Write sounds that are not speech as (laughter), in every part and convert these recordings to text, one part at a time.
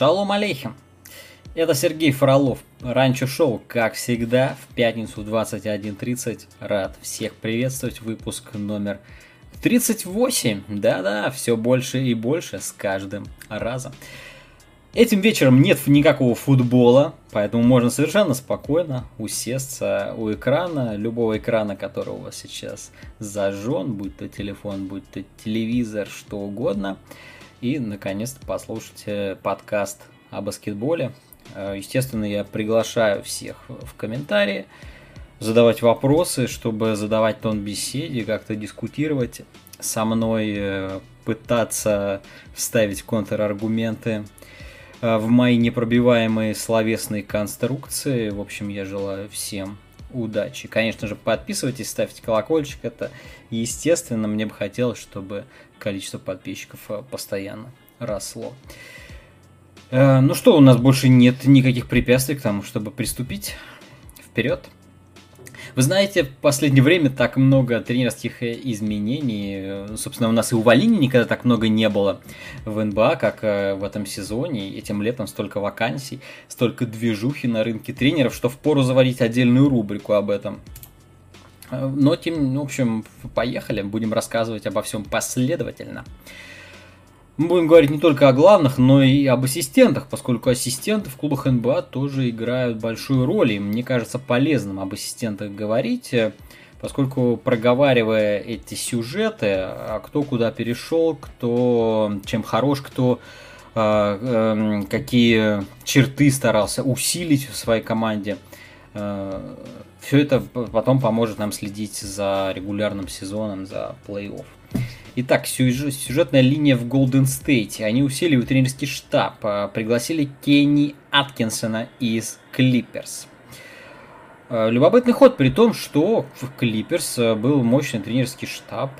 Шалом алейхим! Это Сергей Фролов, Ранчо Шоу, как всегда, в пятницу 21.30. Рад всех приветствовать, выпуск номер 38. Да-да, все больше и больше с каждым разом. Этим вечером нет никакого футбола, поэтому можно совершенно спокойно усесться у экрана, любого экрана, который у вас сейчас зажжен, будь то телефон, будь то телевизор, что угодно, и наконец-то послушать э, подкаст о баскетболе. Э, естественно, я приглашаю всех в комментарии задавать вопросы, чтобы задавать тон беседе, как-то дискутировать со мной, э, пытаться вставить контраргументы в мои непробиваемые словесные конструкции. В общем, я желаю всем удачи. Конечно же, подписывайтесь, ставьте колокольчик. Это естественно. Мне бы хотелось, чтобы количество подписчиков постоянно росло. Э, ну что, у нас больше нет никаких препятствий к тому, чтобы приступить. Вперед! Вы знаете, в последнее время так много тренерских э, изменений. Собственно, у нас и увольнений никогда так много не было в НБА, как э, в этом сезоне. Этим летом столько вакансий, столько движухи на рынке тренеров, что впору заводить отдельную рубрику об этом. Но, тем, в общем, поехали, будем рассказывать обо всем последовательно. Мы будем говорить не только о главных, но и об ассистентах, поскольку ассистенты в клубах НБА тоже играют большую роль. И мне кажется полезным об ассистентах говорить, э, поскольку проговаривая эти сюжеты, а кто куда перешел, кто чем хорош, кто э, э, какие черты старался усилить в своей команде, э, все это потом поможет нам следить за регулярным сезоном, за плей-офф. Итак, сюжетная линия в Голден Стейте. Они усилили тренерский штаб, а, пригласили Кенни Аткинсона из Клиперс. А, любопытный ход, при том, что в Клиперс а, был мощный тренерский штаб.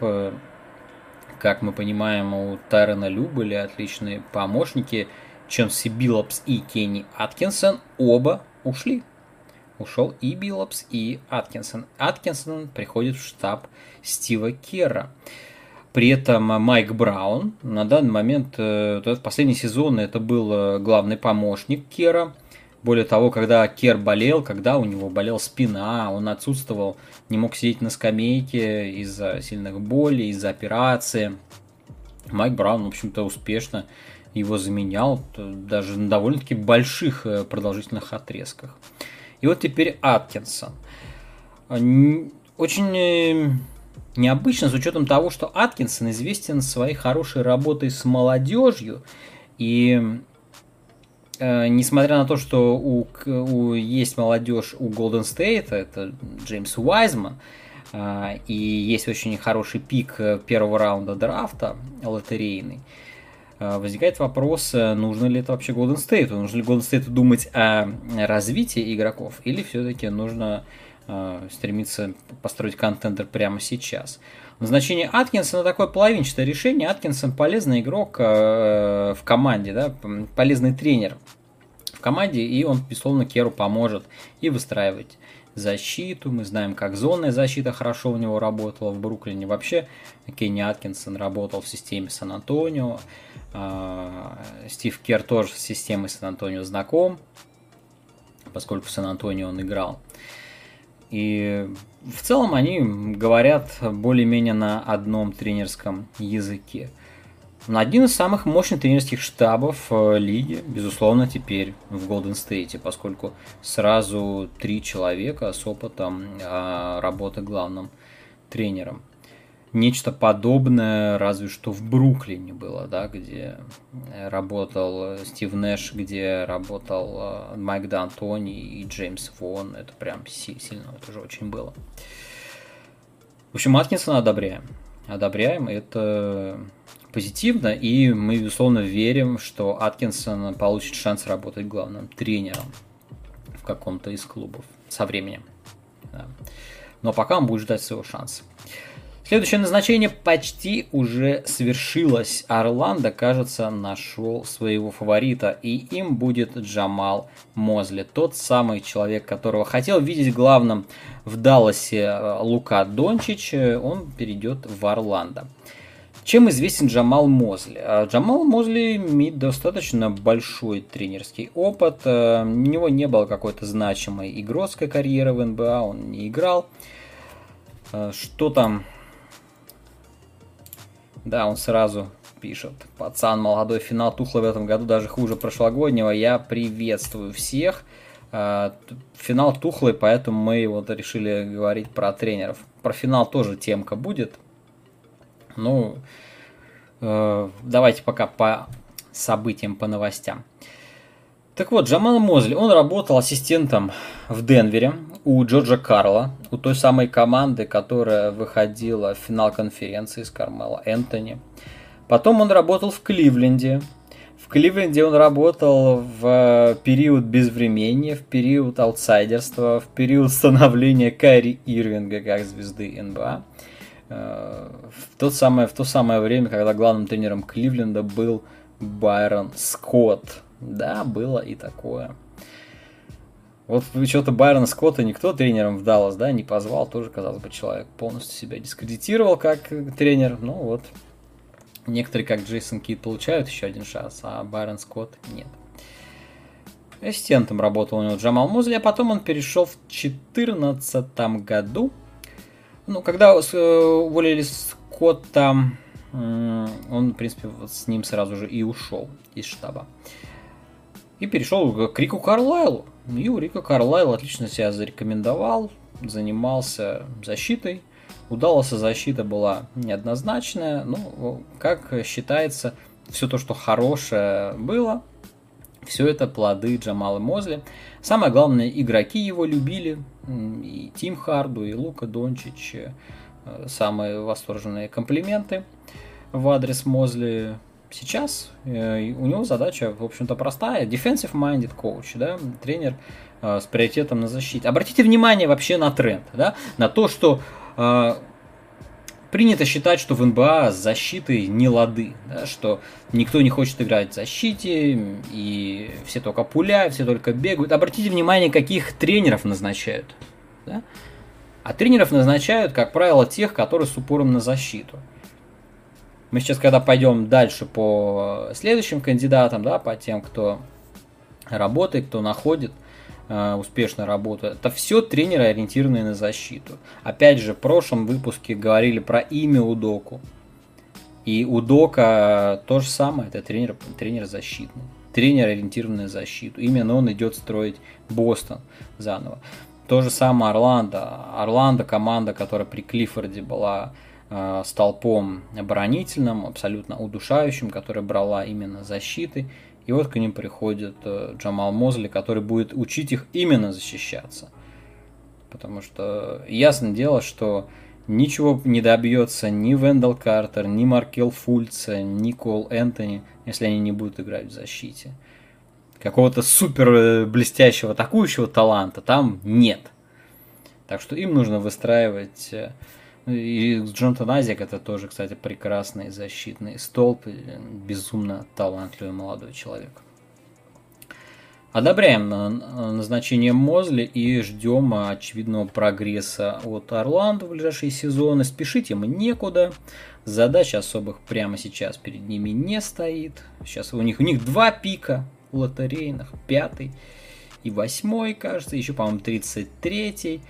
Как мы понимаем, у Тайрона Лю были отличные помощники. Чонси Биллопс и Кенни Аткинсон оба ушли. Ушел и Биллопс, и Аткинсон. Аткинсон приходит в штаб Стива Керра. При этом Майк Браун на данный момент, э, в последний сезон это был э, главный помощник Кера. Более того, когда Кер болел, когда у него болела спина, он отсутствовал, не мог сидеть на скамейке из-за сильных болей, из-за операции. Майк Браун, в общем-то, успешно его заменял, даже на довольно-таки больших э, продолжительных отрезках. И вот теперь Аткинсон. Очень Необычно с учетом того, что Аткинсон известен своей хорошей работой с молодежью. И э, несмотря на то, что у, у, есть молодежь у Golden State, это Джеймс Уайзман, э, и есть очень хороший пик первого раунда драфта лотерейный, э, возникает вопрос, э, нужно ли это вообще Golden State? Нужно ли Golden State думать о развитии игроков, или все-таки нужно Э, стремится построить контендер прямо сейчас. Назначение Аткинсона такое половинчатое решение. Аткинсон полезный игрок э, в команде, да, полезный тренер в команде, и он, безусловно, Керу поможет и выстраивать защиту. Мы знаем, как зонная защита хорошо у него работала в Бруклине. Вообще, Кенни Аткинсон работал в системе Сан-Антонио. Э, Стив Кер тоже с системой Сан-Антонио знаком, поскольку в Сан-Антонио он играл. И в целом они говорят более-менее на одном тренерском языке. Один из самых мощных тренерских штабов э, лиги, безусловно, теперь в Golden State, поскольку сразу три человека с опытом а, работы главным тренером нечто подобное, разве что в Бруклине было, да, где работал Стив Нэш, где работал э, Майк Д'Антони и Джеймс Вон. Это прям сильно, это же очень было. В общем, Аткинсона одобряем. Одобряем, это позитивно, и мы, безусловно, верим, что Аткинсон получит шанс работать главным тренером в каком-то из клубов со временем. Да. Но пока он будет ждать своего шанса. Следующее назначение почти уже свершилось. Орландо, кажется, нашел своего фаворита, и им будет Джамал Мозли. Тот самый человек, которого хотел видеть главным в Далласе э, Лука Дончич, он перейдет в Орландо. Чем известен Джамал Мозли? А, Джамал Мозли имеет достаточно большой тренерский опыт. А, у него не было какой-то значимой игротской карьеры в НБА, он не играл. Что там? Да, он сразу пишет. Пацан, молодой финал Тухла в этом году даже хуже прошлогоднего. Я приветствую всех. Финал Тухлый, поэтому мы вот решили говорить про тренеров. Про финал тоже темка будет. Ну, э, давайте пока по событиям, по новостям. Так вот, Джамал Мозли, он работал ассистентом в Денвере у Джорджа Карла, у той самой команды, которая выходила в финал конференции с Кармела Энтони. Потом он работал в Кливленде. В Кливленде он работал в период безвремения, в период аутсайдерства, в период становления Кайри Ирвинга как звезды НБА. Э, в, то самое, в то самое время, когда главным тренером Кливленда был Байрон Скотт. Да, было и такое. Вот что-то Байрона Скотта никто тренером в Даллас, да, не позвал, тоже, казалось бы, человек полностью себя дискредитировал как тренер. Ну вот, некоторые, как Джейсон Кит, получают еще один шанс, а Байрон Скотт нет. Ассистентом работал у него Джамал Музли, а потом он перешел в 2014 году ну, когда э, уволили Скотта, он, в принципе, с ним сразу же и ушел из штаба. И перешел к Рику Карлайлу. И у Рика Карлайл отлично себя зарекомендовал, занимался защитой. Удалась защита была неоднозначная. Ну, как считается, все то, что хорошее было, все это плоды Джамала Мозли. Самое главное, игроки его любили, и Тим Харду, и Лука Дончич, э, самые восторженные комплименты в адрес Мозли. Сейчас э, у него задача, в общем-то, простая. Defensive-minded coach, да, тренер э, с приоритетом на защите. Обратите внимание вообще на тренд, да, на то, что принято считать, что в НБА с защитой не лады, да, что никто не хочет играть в защите, и все только пуляют, все только бегают. Обратите внимание, каких тренеров назначают. Да? А тренеров назначают, как правило, тех, которые с упором на защиту. Мы сейчас, когда пойдем дальше по следующим кандидатам, да, по тем, кто работает, кто находит – Э, успешно работают. Это все тренеры, ориентированные на защиту. Опять же, в прошлом выпуске говорили про имя Удоку. И Удока то же самое, это тренер, тренер защитный. Тренер, ориентированный на защиту. Именно он идет строить Бостон заново. То же самое Орландо. Орландо команда, которая при Клиффорде была э, столпом оборонительным, абсолютно удушающим, которая брала именно защиты. И вот к ним приходит э, Джамал Мозли, который будет учить их именно защищаться. Потому что ясно дело, что ничего не добьется ни Вендел Картер, ни Маркел Фульца, ни Кол Энтони, если они не будут играть в защите. Какого-то супер э, блестящего атакующего таланта там нет. Так что им нужно выстраивать э, и Джонатан Азик это тоже, кстати, прекрасный защитный столб, безумно талантливый молодой человек. Одобряем назначение Мозли и ждем очевидного прогресса от Орландо в ближайшие сезоны. Спешить им некуда. Задач особых прямо сейчас перед ними не стоит. Сейчас у них, у них два пика лотерейных. Пятый и восьмой, кажется. Еще, по-моему, тридцать третий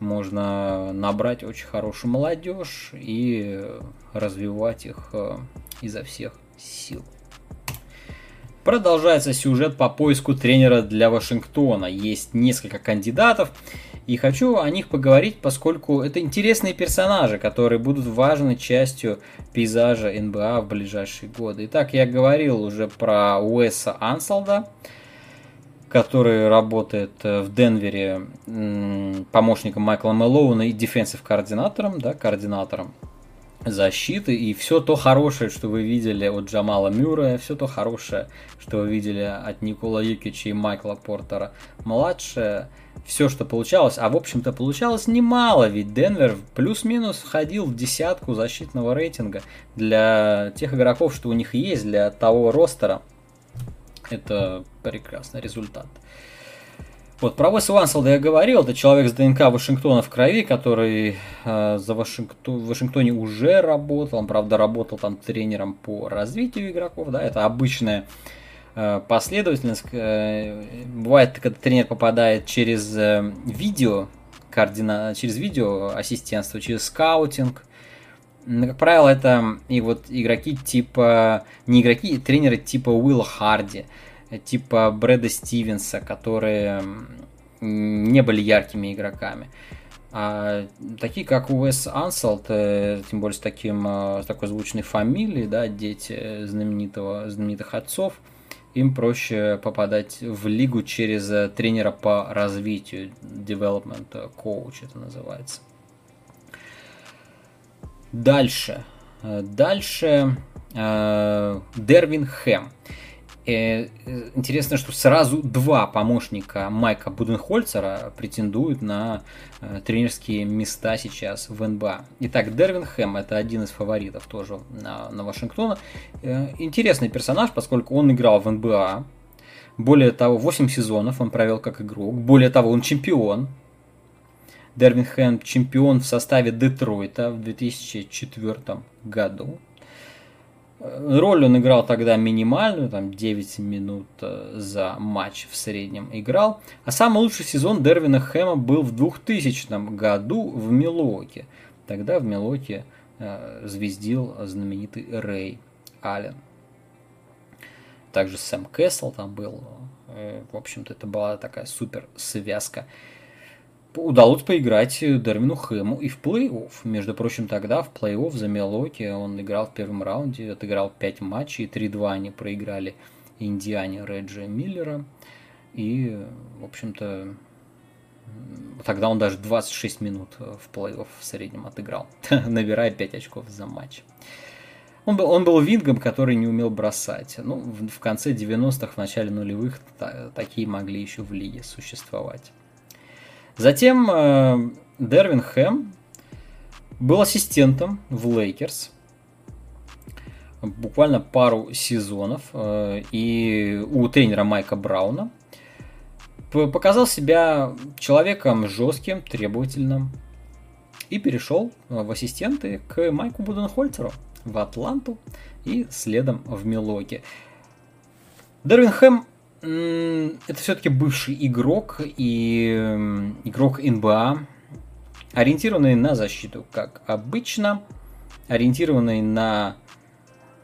можно набрать очень хорошую молодежь и развивать их э, изо всех сил. Продолжается сюжет по поиску тренера для Вашингтона. Есть несколько кандидатов, и хочу о них поговорить, поскольку это интересные персонажи, которые будут важной частью пейзажа НБА в ближайшие годы. Итак, я говорил уже про Уэса Анселда, который работает э, в Денвере помощником Майкла Мэлоуна и дефенсив координатором, да, координатором защиты, и все то хорошее, что вы видели от Джамала Мюррея, все то хорошее, что вы видели от Никола Юкича и Майкла Портера младшее, все, что получалось, а в общем-то получалось немало, ведь Денвер плюс-минус входил в десятку защитного рейтинга для тех игроков, что у них есть, для того ростера, это прекрасный результат. Вот, про Уэса Уанселда я говорил, это человек с ДНК Вашингтона в крови, который э, за Вашингтон, в Вашингтоне уже работал, он, правда, работал там тренером по развитию игроков, да, это обычная э, последовательность. Э, бывает, когда тренер попадает через э, видео, координа... через видео ассистентство, через скаутинг, ну, как правило, это и вот игроки типа, не игроки, тренеры типа Уилла Харди, типа Брэда Стивенса, которые не были яркими игроками. А такие, как Уэс Анселт, э, тем более с, таким, э, с такой звучной фамилией, да, дети знаменитого, знаменитых отцов, им проще попадать в лигу через э, тренера по развитию, development coach это называется. Дальше. Дальше Дервин Хэм. Э, интересно, что сразу два помощника Майка Буденхольцера претендуют на э, тренерские места сейчас в НБА. Итак, Дервин Хэм это один из фаворитов тоже на, на Вашингтона. Э, интересный персонаж, поскольку он играл в НБА. Более того, 8 сезонов он провел как игрок. Более того, он чемпион. Дервин Хэм чемпион в составе Детройта в 2004 году. Роль он играл тогда минимальную, там 9 минут э, за матч в среднем играл. А самый лучший сезон Дервина Хэма был в 2000 году в Милоке. Тогда в Милоке э, звездил знаменитый Рэй Аллен. Также Сэм Кэссел там был. Э, в общем-то, это была такая супер связка удалось поиграть Дервину Хэму и в плей-офф. Между прочим, тогда в плей-офф за Мелоки он играл в первом раунде, отыграл 5 матчей, 3-2 они проиграли Индиане Реджи Миллера. И, в общем-то, тогда он даже 26 минут в плей-офф в среднем отыграл, (laughs) набирая 5 очков за матч. Он был, он был вингом, который не умел бросать. Ну, в, в конце 90-х, в начале нулевых та, такие могли еще в лиге существовать. Затем э, Дервин Хэм был ассистентом в Лейкерс буквально пару сезонов э, и у тренера Майка Брауна показал себя человеком жестким, требовательным и перешел в ассистенты к Майку Буденхольцеру в Атланту и следом в Милуоки. Дервин Хэм это все-таки бывший игрок и игрок НБА, ориентированный на защиту, как обычно, ориентированный на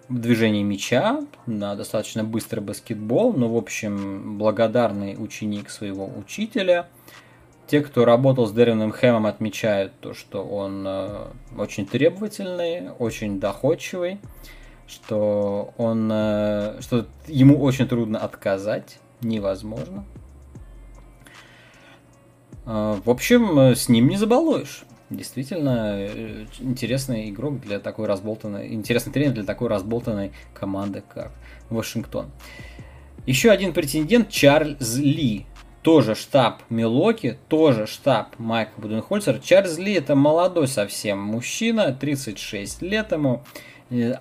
движение мяча, на достаточно быстрый баскетбол, но, в общем, благодарный ученик своего учителя. Те, кто работал с Деревным Хэмом, отмечают то, что он э, очень требовательный, очень доходчивый, что он, э, что ему очень трудно отказать, невозможно. Э, в общем, э, с ним не забалуешь. Действительно, интересный игрок для такой разболтанной, интересный тренер для такой разболтанной команды, как Вашингтон. Еще один претендент Чарльз Ли. Тоже штаб Милоки, тоже штаб Майка Буденхольцера. Чарльз Ли это молодой совсем мужчина, 36 лет ему.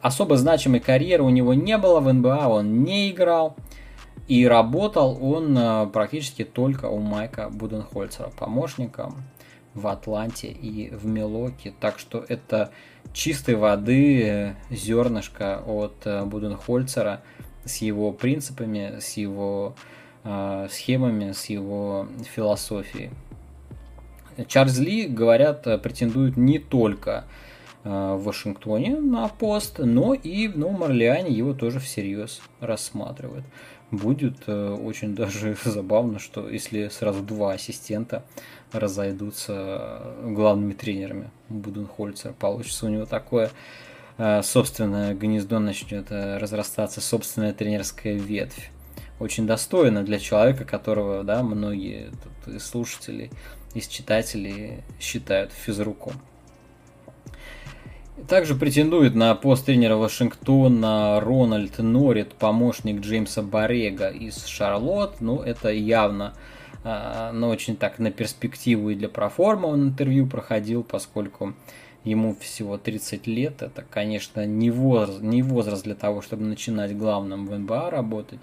Особо значимой карьеры у него не было в НБА, он не играл. И работал он э, практически только у Майка Буденхольцера, помощником в Атланте и в Милоке. Так что это чистой воды э, зернышко от э, Буденхольцера с его принципами, с его э, схемами, с его философией. Чарльз Ли, говорят, претендует не только в Вашингтоне на пост, но и в Новом Орлеане его тоже всерьез рассматривают. Будет э, очень даже (laughs) забавно, что если сразу два ассистента разойдутся главными тренерами Буденхольцер, получится у него такое э, собственное гнездо начнет э, разрастаться, собственная тренерская ветвь. Очень достойно для человека, которого да, многие тут, из слушателей, из читателей считают физруком. Также претендует на пост тренера Вашингтона Рональд Норрит, помощник Джеймса Барега из Шарлотт. Ну, это явно, а, но очень так на перспективу и для проформа он интервью проходил, поскольку ему всего 30 лет, это, конечно, не возраст, не возраст для того, чтобы начинать главным в НБА работать,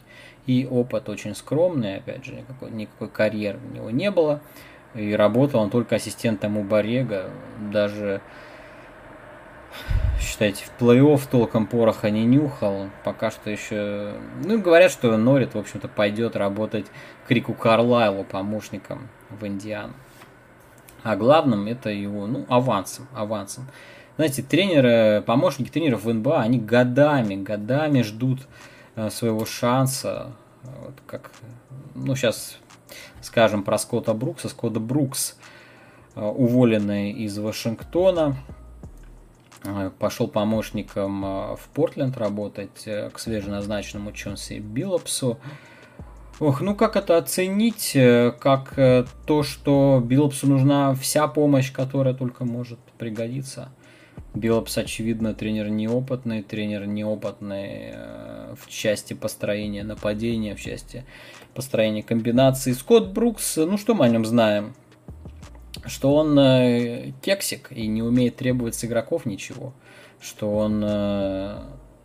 и опыт очень скромный, опять же, никакой, никакой карьеры у него не было, и работал он только ассистентом у Борега, даже считайте, в плей-офф толком пороха не нюхал. Пока что еще... Ну, говорят, что Норит, в общем-то, пойдет работать к Рику Карлайлу помощником в Индиану. А главным это его, ну, авансом, авансом. Знаете, тренеры, помощники тренеров в НБА, они годами, годами ждут э, своего шанса. Вот как, ну, сейчас скажем про Скотта Брукса. Скотт Брукс, э, уволенный из Вашингтона, пошел помощником в Портленд работать к свеженазначенному Чонси Биллопсу. Ох, ну как это оценить, э, как э, то, что Биллопсу нужна вся помощь, которая только может пригодиться. Биллопс, очевидно, тренер неопытный, тренер неопытный э, в части построения нападения, в части построения комбинаций. Скотт Брукс, ну что мы о нем знаем? Что он кексик и не умеет требовать с игроков ничего. Что он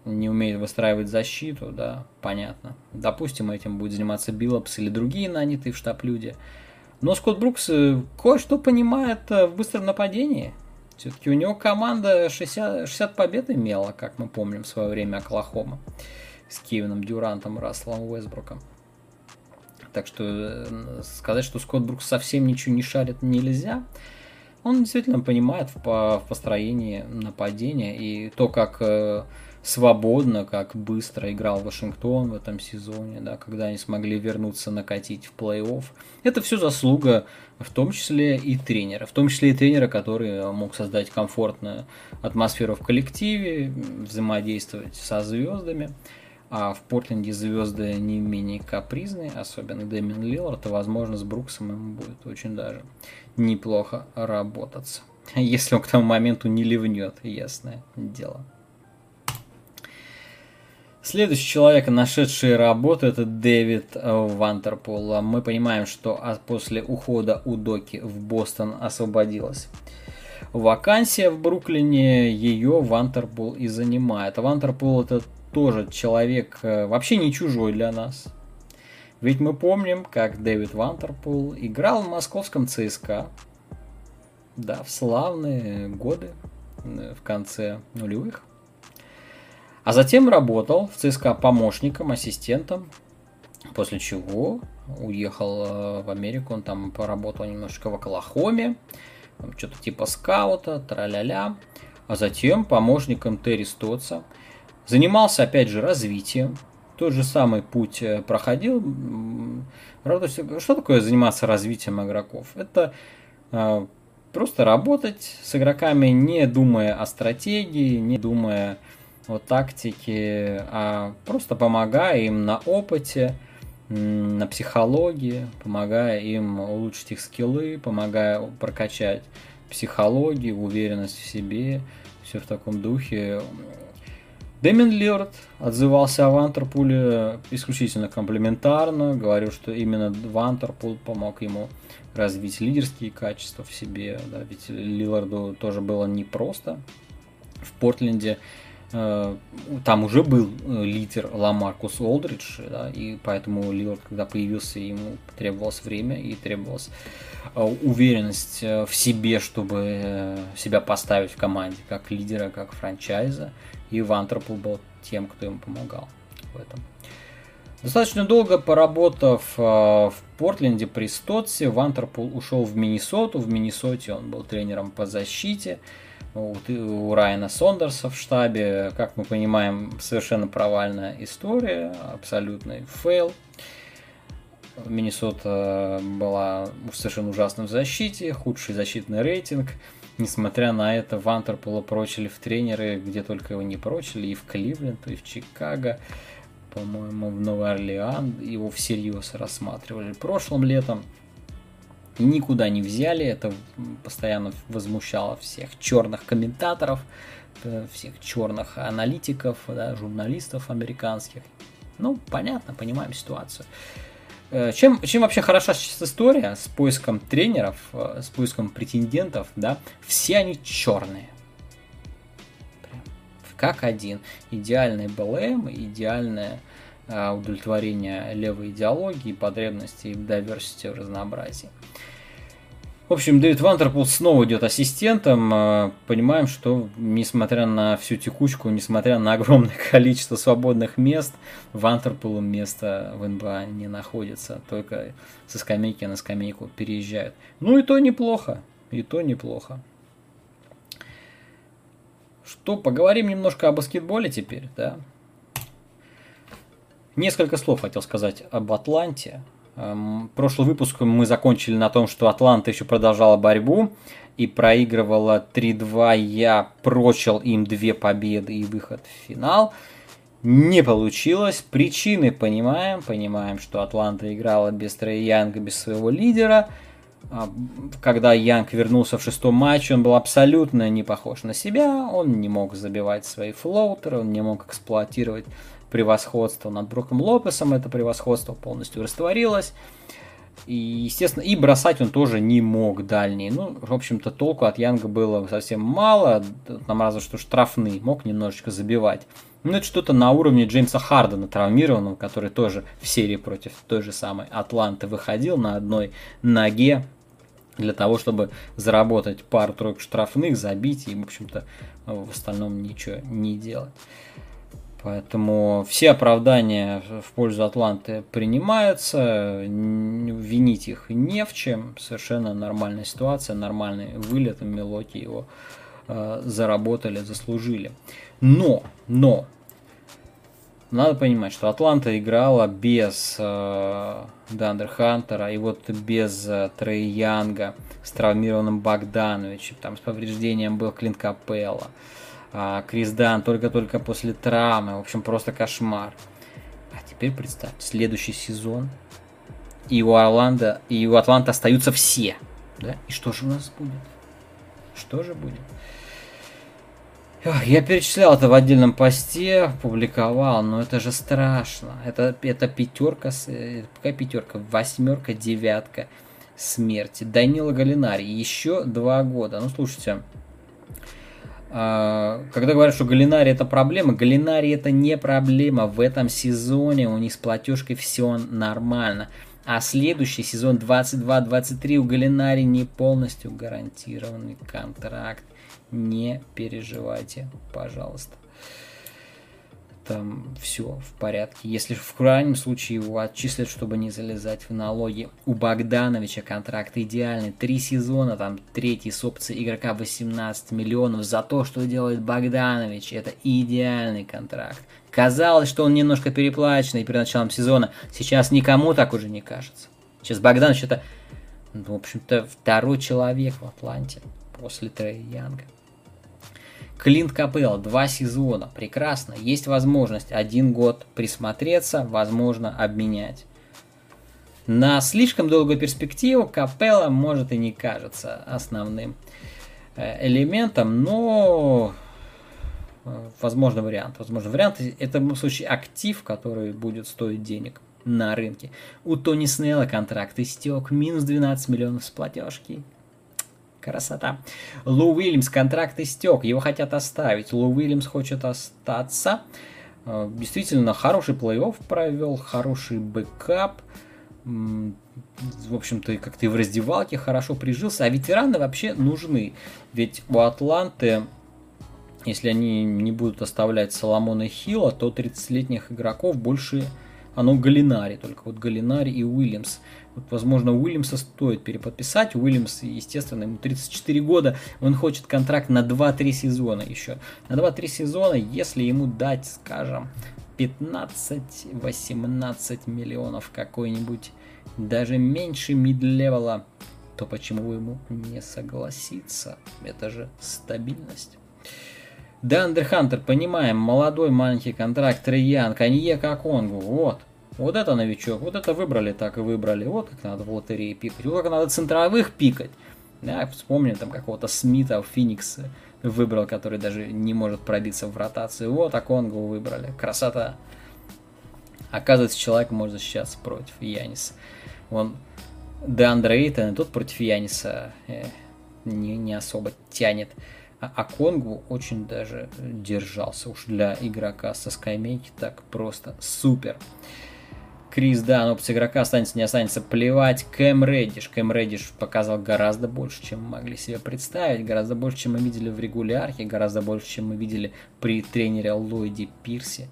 не умеет выстраивать защиту, да, понятно. Допустим, этим будет заниматься Биллопс или другие нанятые в штаб люди. Но Скотт Брукс э, кое-что понимает э, в быстром нападении. Все-таки у него команда 60, 60 побед имела, как мы помним в свое время Оклахома с Кевином Дюрантом, Расселом Уэсбруком. Так что э, сказать, что Скотт Брукс совсем ничего не шарит, нельзя. Он действительно понимает в построении нападения и то, как свободно, как быстро играл Вашингтон в этом сезоне, да, когда они смогли вернуться накатить в плей-офф. Это все заслуга в том числе и тренера, в том числе и тренера, который мог создать комфортную атмосферу в коллективе, взаимодействовать со звездами. А в Портленде звезды не менее капризные, особенно Дэмин Лиллард, и, возможно, с Бруксом ему будет очень даже неплохо работаться. (laughs) Если он к тому моменту не ливнет, ясное дело. Следующий человек, нашедший работу, это Дэвид Вантерпол. Мы понимаем, что после ухода у Доки в Бостон освободилась вакансия в Бруклине, ее Вантерпол и занимает. Вантерпол это тоже человек э, вообще не чужой для нас. Ведь мы помним, как Дэвид Вантерпул играл в московском ЦСКА. Да, в славные годы, э, в конце нулевых. А затем работал в ЦСКА помощником, ассистентом, после чего уехал э, в Америку, он там поработал немножко в Оклахоме, что-то типа скаута, траля-ля, а затем помощником Терри Стоца. Занимался, опять же, развитием, тот же самый путь э, проходил. Что такое заниматься развитием игроков? Это э, просто работать с игроками, не думая о стратегии, не думая о тактике, а просто помогая им на опыте, на психологии, помогая им улучшить их скиллы, помогая прокачать психологию, уверенность в себе, все в таком духе. Дэмин Лерд отзывался о Вантерпуле исключительно комплиментарно, говорил, что именно Вантерпул помог ему развить лидерские качества в себе, да, ведь Лиларду тоже было непросто. В Портленде Э, там уже был э, лидер Ламаркус Олдридж, да, и поэтому Лилард, когда появился, ему требовалось время и требовалась э, уверенность в себе, чтобы себя поставить в команде как лидера, как франчайза, и Вантерпул был тем, кто ему помогал в этом. Достаточно долго поработав в Портленде при Стотсе, Вантерпул ушел в Миннесоту. В Миннесоте он был тренером по защите у, у Райана Сондерса в штабе. Как мы понимаем, совершенно провальная история, абсолютный фейл. Миннесота была совершенно ужасна в защите, худший защитный рейтинг. Несмотря на это, Вантерпола прочили в тренеры, где только его не прочили, и в Кливленд, и в Чикаго, по-моему, в Новый Орлеан. Его всерьез рассматривали прошлым летом никуда не взяли. Это постоянно возмущало всех черных комментаторов, э, всех черных аналитиков, да, журналистов американских. Ну, понятно, понимаем ситуацию. Э, чем, чем вообще хороша сейчас история с поиском тренеров, э, с поиском претендентов, да? Все они черные. Как один. Идеальный БЛМ, идеальное э, удовлетворение левой идеологии, потребностей в diversity, в разнообразии. В общем, Дэвид Вантерпул снова идет ассистентом. А, понимаем, что несмотря на всю текучку, несмотря на огромное (laughs) количество свободных мест, Вантерпулу место в НБА не находится. Только со скамейки на скамейку переезжают. Ну и то неплохо. И то неплохо. Что, поговорим немножко о баскетболе теперь, да? Несколько слов хотел сказать об Атланте. Эм, прошлый выпуск мы закончили на том, что Атланта еще продолжала борьбу и проигрывала 3-2. Я прочил им две победы и выход в финал. Не получилось. Причины понимаем. Понимаем, что Атланта играла без Трея Янга, без своего лидера. А, когда Янг вернулся в шестом матче, он был абсолютно не похож на себя. Он не мог забивать свои флоутеры, он не мог эксплуатировать превосходство над Броком Лопесом, это превосходство полностью растворилось. И, естественно, и бросать он тоже не мог дальний. Ну, в общем-то, толку от Янга было совсем мало. Нам разве что штрафный мог немножечко забивать. Ну, это что-то на уровне Джеймса Хардена травмированного, который тоже в серии против той же самой Атланты выходил на одной ноге для того, чтобы заработать пару-тройку штрафных, забить и, в общем-то, в остальном ничего не делать. Поэтому все оправдания в пользу Атланты принимаются, винить их не в чем, совершенно нормальная ситуация, нормальный вылет, Мелоки его э, заработали, заслужили. Но, но, надо понимать, что Атланта играла без э, Дандер Хантера и вот без э, Трей Янга с травмированным Богдановичем, там с повреждением был Клинт Капелла. А, Крис Дан только-только после травмы. В общем, просто кошмар. А теперь представьте, следующий сезон. И у Орландо, и у Атланта остаются все. Да? И что же у нас будет? Что же будет? Я перечислял это в отдельном посте, публиковал, но это же страшно. Это, это пятерка, э, какая пятерка? Восьмерка, девятка смерти. Данила Галинари. Еще два года. Ну, слушайте, когда говорят, что Галинари это проблема, Галинари это не проблема. В этом сезоне у них с платежкой все нормально. А следующий сезон 22-23 у Галинари не полностью гарантированный контракт. Не переживайте, пожалуйста там все в порядке. Если в крайнем случае его отчислят, чтобы не залезать в налоги. У Богдановича контракт идеальный. Три сезона, там третий с опцией игрока 18 миллионов за то, что делает Богданович. Это идеальный контракт. Казалось, что он немножко переплаченный перед началом сезона. Сейчас никому так уже не кажется. Сейчас Богданович это, ну, в общем-то, второй человек в Атланте после Трея Янга. Клинт Капелл, два сезона, прекрасно. Есть возможность один год присмотреться, возможно обменять. На слишком долгую перспективу Капелла может и не кажется основным э, элементом, но э, возможно вариант. Возможно вариант. Это в любом случае актив, который будет стоить денег на рынке. У Тони Снелла контракт истек, минус 12 миллионов с платежки. Красота. Лу Уильямс контракт истек, его хотят оставить. Лу Уильямс хочет остаться. Э, действительно, хороший плей-офф провел, хороший бэкап. В общем-то, как-то и в раздевалке хорошо прижился. А ветераны вообще нужны. Ведь у Атланты, если они не будут оставлять Соломона Хилла, то 30-летних игроков больше оно Галлинари, только вот Галлинари и Уильямс. Вот, возможно, Уильямса стоит переподписать. Уильямс, естественно, ему 34 года, он хочет контракт на 2-3 сезона еще. На 2-3 сезона, если ему дать, скажем, 15-18 миллионов какой-нибудь, даже меньше mid-level а, то почему ему не согласиться? Это же стабильность. Дандер Хантер, понимаем, молодой маленький контракт, Трейян, Канье Конгу, вот. Вот это новичок, вот это выбрали, так и выбрали. Вот как надо в лотерее пикать, вот как надо центровых пикать. Да, вспомним там какого-то Смита в Феникс выбрал, который даже не может пробиться в ротацию. Вот, а Конгу выбрали. Красота. Оказывается, человек может защищаться против Яниса. Он Деандре Эйтон, тут против Яниса э, не, не особо тянет. А, а Конгу очень даже держался уж для игрока со скамейки так просто супер. Крис, да, но опция игрока останется, не останется, плевать. Кэм Реддиш. Кэм Реддиш показал гораздо больше, чем мы могли себе представить, гораздо больше, чем мы видели в регулярке, гораздо больше, чем мы видели при тренере Ллойде Пирсе,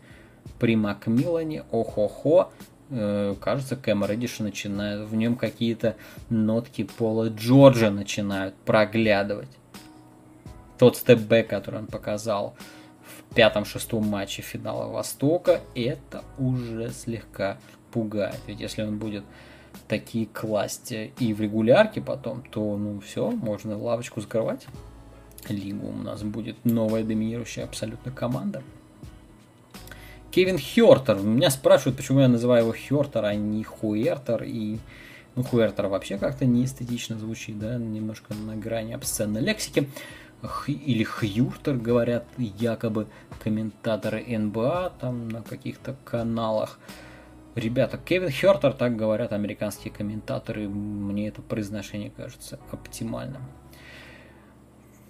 при Макмиллане. Охо-хо. Э, кажется, Кэм Реддиш начинает, в нем какие-то нотки Пола Джорджа начинают проглядывать. Тот степбэк, который он показал в пятом-шестом матче финала Востока, это уже слегка пугает. Ведь если он будет такие класть и в регулярке потом, то ну все, можно лавочку закрывать. Лигу у нас будет новая доминирующая абсолютно команда. Кевин Хёртер. Меня спрашивают, почему я называю его Хёртер, а не Хуэртер. И ну, Хуэртер вообще как-то не эстетично звучит, да, немножко на грани обсценной лексики. Х, или Хьюртер, говорят якобы комментаторы НБА там на каких-то каналах. Ребята, Кевин Хёртер, так говорят американские комментаторы, мне это произношение кажется оптимальным.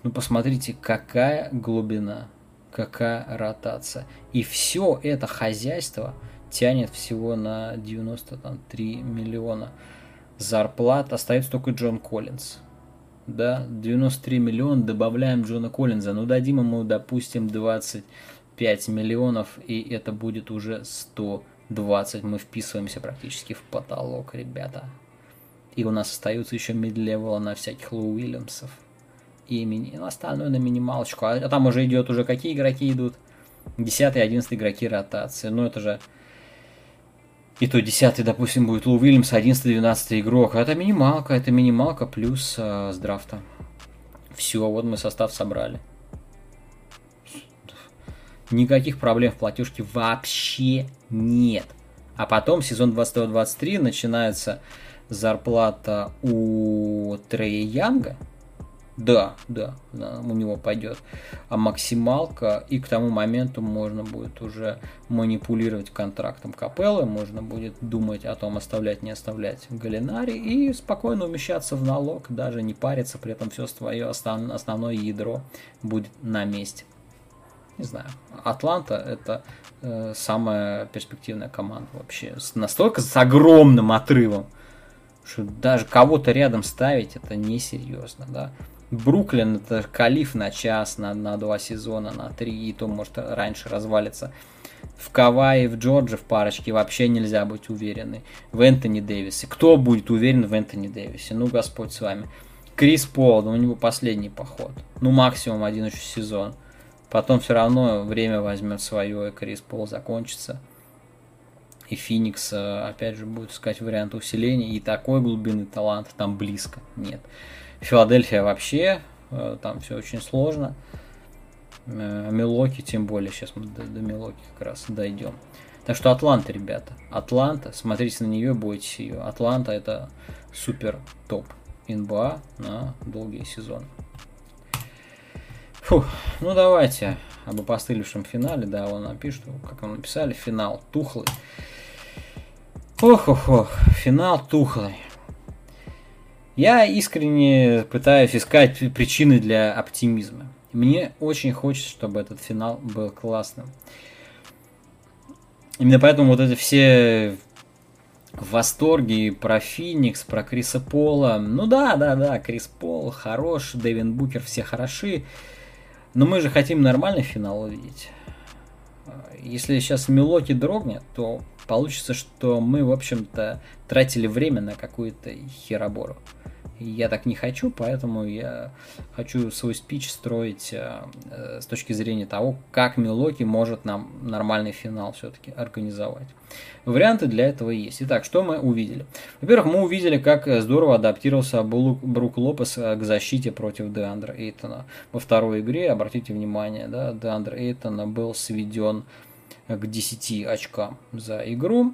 Ну посмотрите, какая глубина, какая ротация. И все это хозяйство тянет всего на 93 миллиона зарплат. Остается только Джон Коллинз. Да, 93 миллиона, добавляем Джона Коллинза. Ну дадим ему, допустим, 25 миллионов, и это будет уже 100 20 мы вписываемся практически в потолок, ребята. И у нас остаются еще мидлевела на всяких Лоу Уильямсов. И мини... ну, остальное на минималочку. А, а там уже идет уже какие игроки идут? 10 и 11 игроки ротации. Ну это же... И то 10 допустим, будет Лоу Уильямс, 11 12 игрок. Это минималка, это минималка плюс э, с драфта. Все, вот мы состав собрали. Никаких проблем в платежке вообще нет. А потом сезон 22-23 начинается зарплата у Трея Янга. Да, да, да, у него пойдет. А максималка, и к тому моменту можно будет уже манипулировать контрактом Капеллы, можно будет думать о том, оставлять, не оставлять Галинари, и спокойно умещаться в налог, даже не париться, при этом все свое основное ядро будет на месте не знаю, Атланта это э, самая перспективная команда вообще. С, настолько с огромным отрывом, что даже кого-то рядом ставить это несерьезно, да. Бруклин это калиф на час, на, на два сезона, на три, и то может раньше развалится. В Кавае, в Джорджи, в парочке вообще нельзя быть уверенной. В Энтони Дэвисе. Кто будет уверен в Энтони Дэвисе? Ну, Господь с вами. Крис Пол, ну, у него последний поход. Ну, максимум один еще сезон. Потом все равно время возьмет свое, и Крис Пол закончится. И Феникс, э, опять же, будет искать вариант усиления. И такой глубины таланта там близко нет. Филадельфия вообще, э, там все очень сложно. Э, Милоки, тем более, сейчас мы до, до Милоки как раз дойдем. Так что Атланта, ребята. Атланта, смотрите на нее, бойтесь ее. Атланта это супер топ НБА на долгие сезоны. Фу, ну давайте об опостылевшем финале, да, он напишет, как он написали, финал тухлый. Ох, ох, ох, финал тухлый. Я искренне пытаюсь искать причины для оптимизма. Мне очень хочется, чтобы этот финал был классным. Именно поэтому вот эти все восторги про Феникс, про Криса Пола. Ну да, да, да, Крис Пол хорош, Дэвин Букер все хороши. Но мы же хотим нормальный финал увидеть. Если сейчас Милоки дрогнет, то получится, что мы, в общем-то, тратили время на какую-то херобору. Я так не хочу, поэтому я хочу свой спич строить э, э, с точки зрения того, как Милоки может нам нормальный финал все-таки организовать. Варианты для этого есть. Итак, что мы увидели? Во-первых, мы увидели, как здорово адаптировался Брук Лопес э, к защите против Деандра Эйтона. Во второй игре, обратите внимание, да, Деандр Эйтона был сведен к 10 очкам за игру.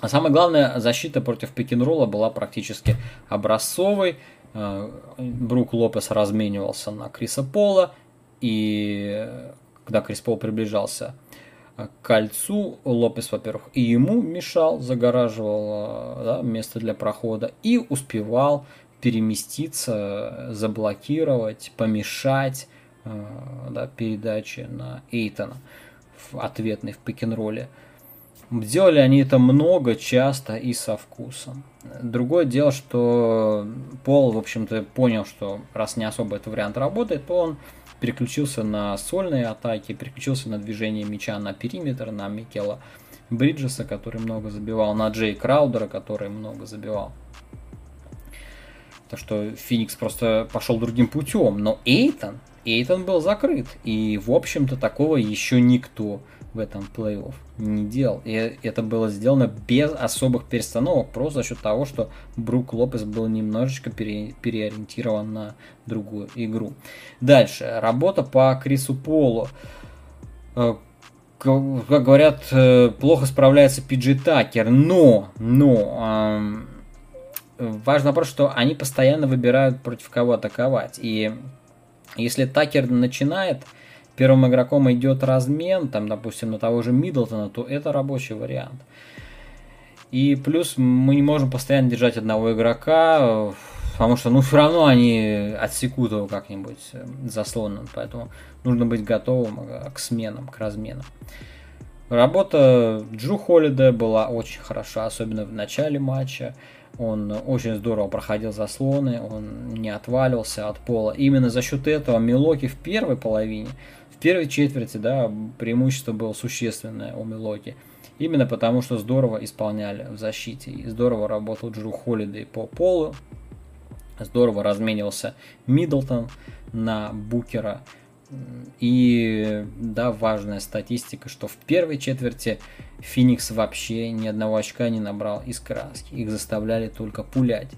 А самое главное, защита против пикинролла была практически образцовой. Э, Брук Лопес разменивался на Криса Пола, и когда Крис Пол приближался к кольцу, Лопес, во-первых, и ему мешал, загораживал э, да, место для прохода, и успевал переместиться, заблокировать, помешать э, да, передаче на Эйтона в ответной в пик-н-ролле. Делали они это много, часто и со вкусом. Другое дело, что Пол, в общем-то, понял, что раз не особо этот вариант работает, то он переключился на сольные атаки, переключился на движение мяча на периметр, на Микела Бриджеса, который много забивал, на Джей Краудера, который много забивал. Так что Феникс просто пошел другим путем. Но Эйтон, Эйтон был закрыт. И, в общем-то, такого еще никто в этом плей-офф не делал. И это было сделано без особых перестановок, просто за счет того, что Брук Лопес был немножечко пере, переориентирован на другую игру. Дальше. Работа по Крису Полу. Э, как говорят, э, плохо справляется Пиджи Такер, но, но, важно просто, что они постоянно выбирают против кого атаковать. И если Такер начинает, первым игроком идет размен, там, допустим, на того же Миддлтона, то это рабочий вариант. И плюс мы не можем постоянно держать одного игрока, потому что, ну, все равно они отсекут его как-нибудь э, заслонным, поэтому нужно быть готовым э, к сменам, к разменам. Работа Джу Холлиде была очень хороша, особенно в начале матча. Он очень здорово проходил заслоны, он не отваливался от пола. Именно за счет этого Милоки в первой половине первой четверти, да, преимущество было существенное у Милоки. Именно потому, что здорово исполняли в защите. И здорово работал Джру Холлидей по полу. Здорово разменивался Миддлтон на Букера. И да, важная статистика, что в первой четверти Феникс вообще ни одного очка не набрал из краски. Их заставляли только пулять.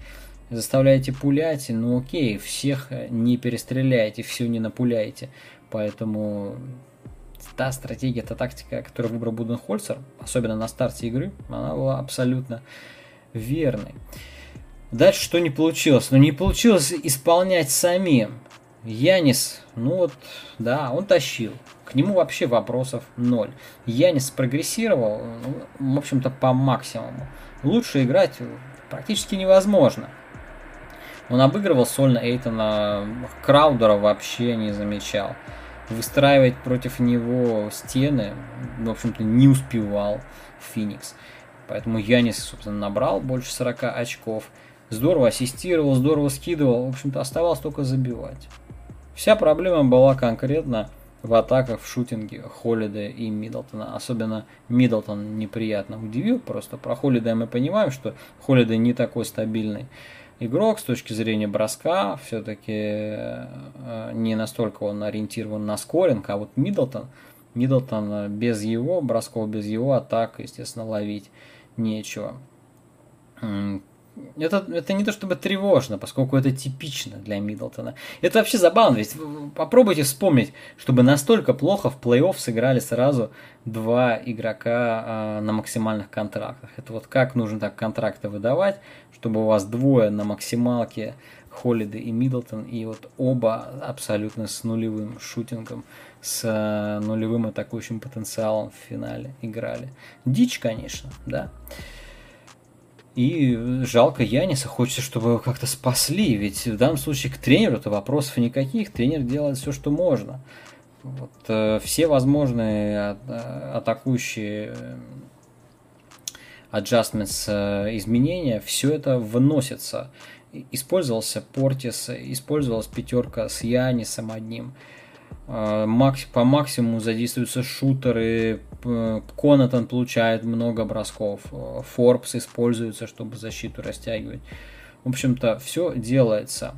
Заставляете пулять, ну окей, всех не перестреляйте, все не напуляйте. Поэтому та стратегия, та тактика, которую выбрал Буденхольцер, особенно на старте игры, она была абсолютно верной. Дальше что не получилось? Ну, не получилось исполнять самим. Янис, ну вот, да, он тащил. К нему вообще вопросов ноль. Янис прогрессировал, ну, в общем-то, по максимуму. Лучше играть практически невозможно. Он обыгрывал сольно Эйтона, Краудера вообще не замечал выстраивать против него стены, в общем-то, не успевал Феникс. Поэтому Янис, собственно, набрал больше 40 очков. Здорово ассистировал, здорово скидывал. В общем-то, оставалось только забивать. Вся проблема была конкретно в атаках, в шутинге Холлида и Миддлтона. Особенно Миддлтон неприятно удивил. Просто про Холлида мы понимаем, что Холлида не такой стабильный игрок с точки зрения броска, все-таки э, не настолько он ориентирован на скоринг, а вот Миддлтон, Миддлтон э, без его бросков, без его атак, естественно, ловить нечего. Это, это не то чтобы тревожно, поскольку это типично для Миддлтона. Это вообще забавно, ведь попробуйте вспомнить, чтобы настолько плохо в плей-офф сыграли сразу два игрока э, на максимальных контрактах. Это вот как нужно так контракты выдавать, чтобы у вас двое на максималке, Холлиды и Миддлтон, и вот оба абсолютно с нулевым шутингом, с э, нулевым атакующим потенциалом в финале играли. Дичь, конечно, да. И жалко Яниса, хочется, чтобы его как-то спасли, ведь в данном случае к тренеру-то вопросов никаких, тренер делает все, что можно. Вот, э, все возможные э, атакующие э, adjustments, э, изменения, все это выносится. Использовался Портис, использовалась пятерка с Янисом одним. По максимуму задействуются шутеры, Конатон получает много бросков, Форбс используется, чтобы защиту растягивать. В общем-то, все делается.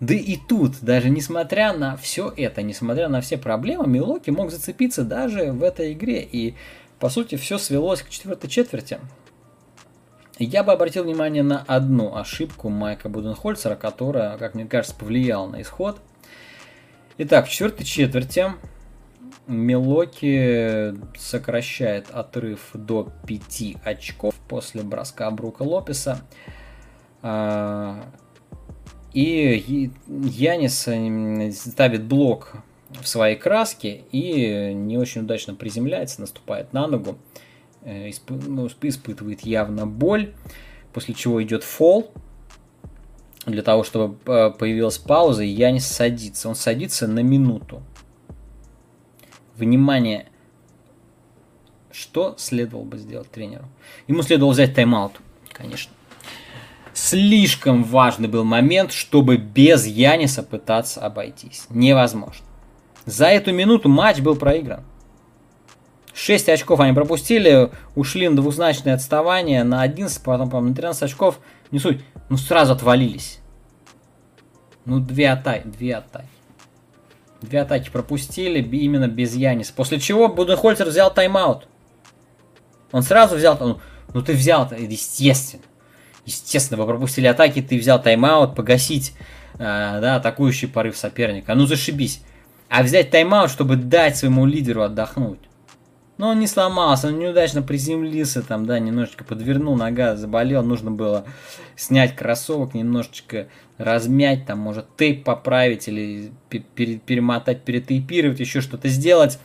Да и тут, даже несмотря на все это, несмотря на все проблемы, Милоки мог зацепиться даже в этой игре. И по сути, все свелось к четвертой четверти. Я бы обратил внимание на одну ошибку Майка Буденхольцера, которая, как мне кажется, повлияла на исход. Итак, в четвертой четверти Милоки сокращает отрыв до 5 очков после броска Брука Лопеса. А, и Янис ставит блок в своей краске и не очень удачно приземляется, наступает на ногу, э, ну, испытывает явно боль, после чего идет фол. Для того, чтобы э, появилась пауза, Янис садится. Он садится на минуту. Внимание, что следовало бы сделать тренеру? Ему следовало взять тайм-аут, конечно. Слишком важный был момент, чтобы без Яниса пытаться обойтись. Невозможно. За эту минуту матч был проигран. 6 очков они пропустили, ушли на двузначное отставание на 11, потом, по-моему, на 13 очков. Не суть. Ну, сразу отвалились. Ну, две атаки, две атаки. Две атаки пропустили именно без Яниса. После чего Буденхольцер взял тайм-аут. Он сразу взял... Ну, ну ты взял, естественно. Естественно, вы пропустили атаки, ты взял тайм-аут, погасить э, да, атакующий порыв соперника. Ну зашибись. А взять тайм-аут, чтобы дать своему лидеру отдохнуть. Но он не сломался, он неудачно приземлился, там, да, немножечко подвернул, нога заболел, нужно было снять кроссовок, немножечко размять, там, может, тейп поправить или перемотать, перетейпировать, еще что-то сделать.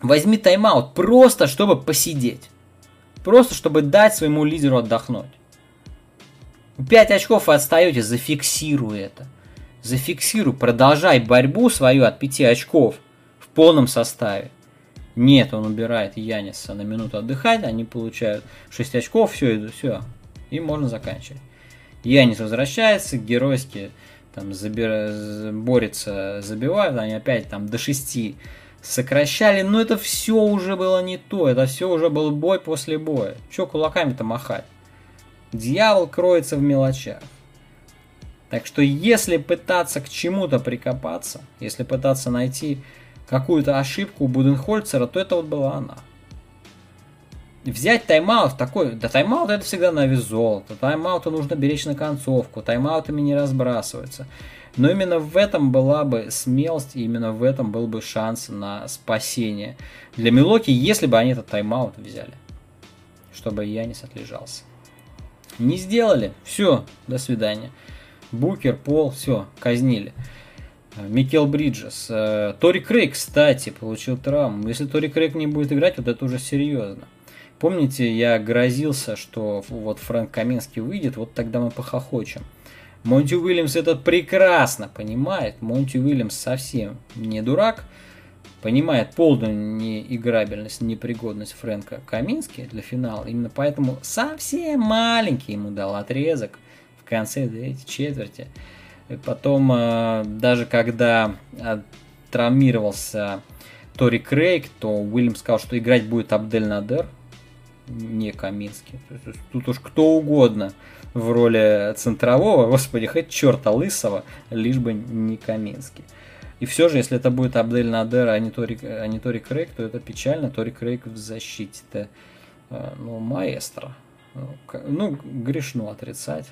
Возьми тайм-аут, просто чтобы посидеть. Просто чтобы дать своему лидеру отдохнуть. 5 очков вы отстаете, зафиксируй это. Зафиксируй, продолжай борьбу свою от 5 очков в полном составе. Нет, он убирает Яниса на минуту отдыхать, они получают 6 очков, все, иду, все. И можно заканчивать. Янис возвращается, геройски там забира... борется, забивают, они опять там до 6 сокращали, но это все уже было не то, это все уже был бой после боя. Че кулаками-то махать? Дьявол кроется в мелочах. Так что если пытаться к чему-то прикопаться, если пытаться найти какую-то ошибку у Буденхольцера, то это вот была она. Взять тайм-аут такой, да тайм-аут это всегда на вес золота, тайм-ауты нужно беречь на концовку, тайм-аутами не разбрасываются. Но именно в этом была бы смелость, и именно в этом был бы шанс на спасение для Милуоки, если бы они этот тайм-аут взяли, чтобы Яннис отлежался. Не сделали, все, до свидания. Букер, Пол, все, казнили. Микал Бриджес. Э, Тори Крейг, кстати, получил травму. Если Тори Крейг не будет играть, вот это уже серьезно. Помните, я грозился, что вот Фрэнк Каминский выйдет, вот тогда мы похохочем. Монти Уильямс этот прекрасно понимает. Монти Уильямс совсем не дурак. Понимает полную неиграбельность, непригодность Фрэнка Камински для финала. Именно поэтому совсем маленький ему дал отрезок в конце этой четверти. И потом, э, даже когда э, травмировался Тори Крейг, то Уильям сказал, что играть будет Абдель Надер, не Каминский. Тут уж кто угодно в роли центрового, (laughs) господи, хоть черта лысого, лишь бы не Каминский. И все же, если это будет Абдель Надер, а не Тори, а не Тори Крейг, то это печально. Тори Крейг в защите-то, э, ну, маэстро. Ну, ну, грешно отрицать.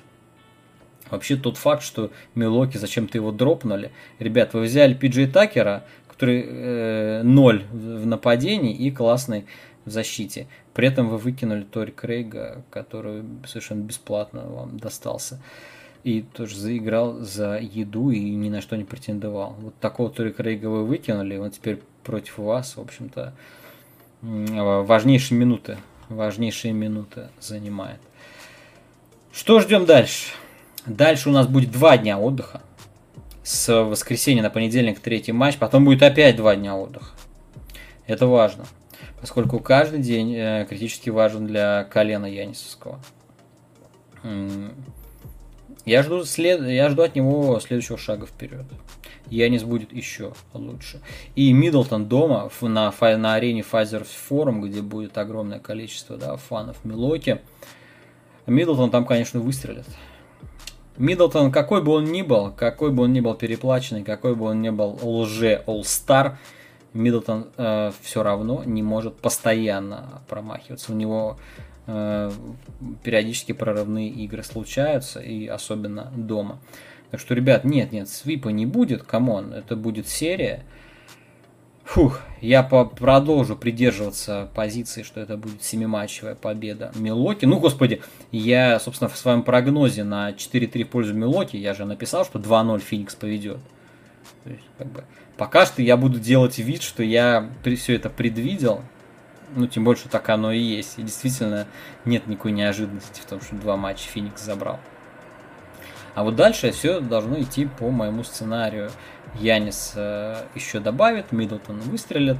Вообще тот факт, что Милоки зачем-то его дропнули. Ребят, вы взяли Пиджей Такера, который э, ноль в нападении и классный в защите. При этом вы выкинули Тори Крейга, который совершенно бесплатно вам достался. И тоже заиграл за еду и ни на что не претендовал. Вот такого Тори Крейга вы выкинули, он теперь против вас, в общем-то, важнейшие минуты, важнейшие минуты занимает. Что ждем дальше? Дальше у нас будет два дня отдыха. С воскресенья на понедельник третий матч, потом будет опять два дня отдыха. Это важно, поскольку каждый день э, критически важен для колена Янисовского. Я жду, след... я жду от него следующего шага вперед. Янис будет еще лучше. И Миддлтон дома на, на арене Pfizer Forum, где будет огромное количество да, фанов Милоки. Миддлтон там, конечно, выстрелит. Миддлтон, какой бы он ни был, какой бы он ни был переплаченный, какой бы он ни был лже All-Star, Миддлтон э, все равно не может постоянно промахиваться. У него э, периодически прорывные игры случаются, и особенно дома. Так что, ребят, нет, нет, свипа не будет, come on, это будет серия. Фух, я по продолжу придерживаться позиции, что это будет семиматчевая победа Милуоки. Ну, господи, я, собственно, в своем прогнозе на 4-3 в пользу Милоки, я же написал, что 2-0 Феникс поведет. То есть, как бы, пока что я буду делать вид, что я все это предвидел. Ну, тем больше так оно и есть. И действительно нет никакой неожиданности в том, что два матча Феникс забрал. А вот дальше все должно идти по моему сценарию. Янис э, еще добавит, Миддлтон выстрелит.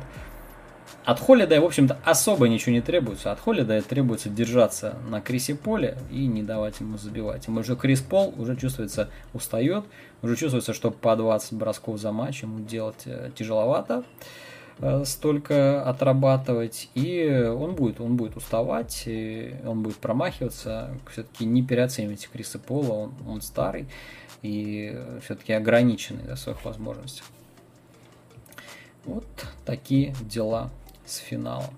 От Холлида, в общем-то, особо ничего не требуется. От Холлида требуется держаться на Крисе Поле и не давать ему забивать. Ему уже Крис Пол уже чувствуется устает, уже чувствуется, что по 20 бросков за матч ему делать э, тяжеловато э, столько отрабатывать, и он будет, он будет уставать, он будет промахиваться. Все-таки не переоценивайте Криса Пола, он, он старый и все-таки ограниченный в своих возможностях. Вот такие дела с финалом.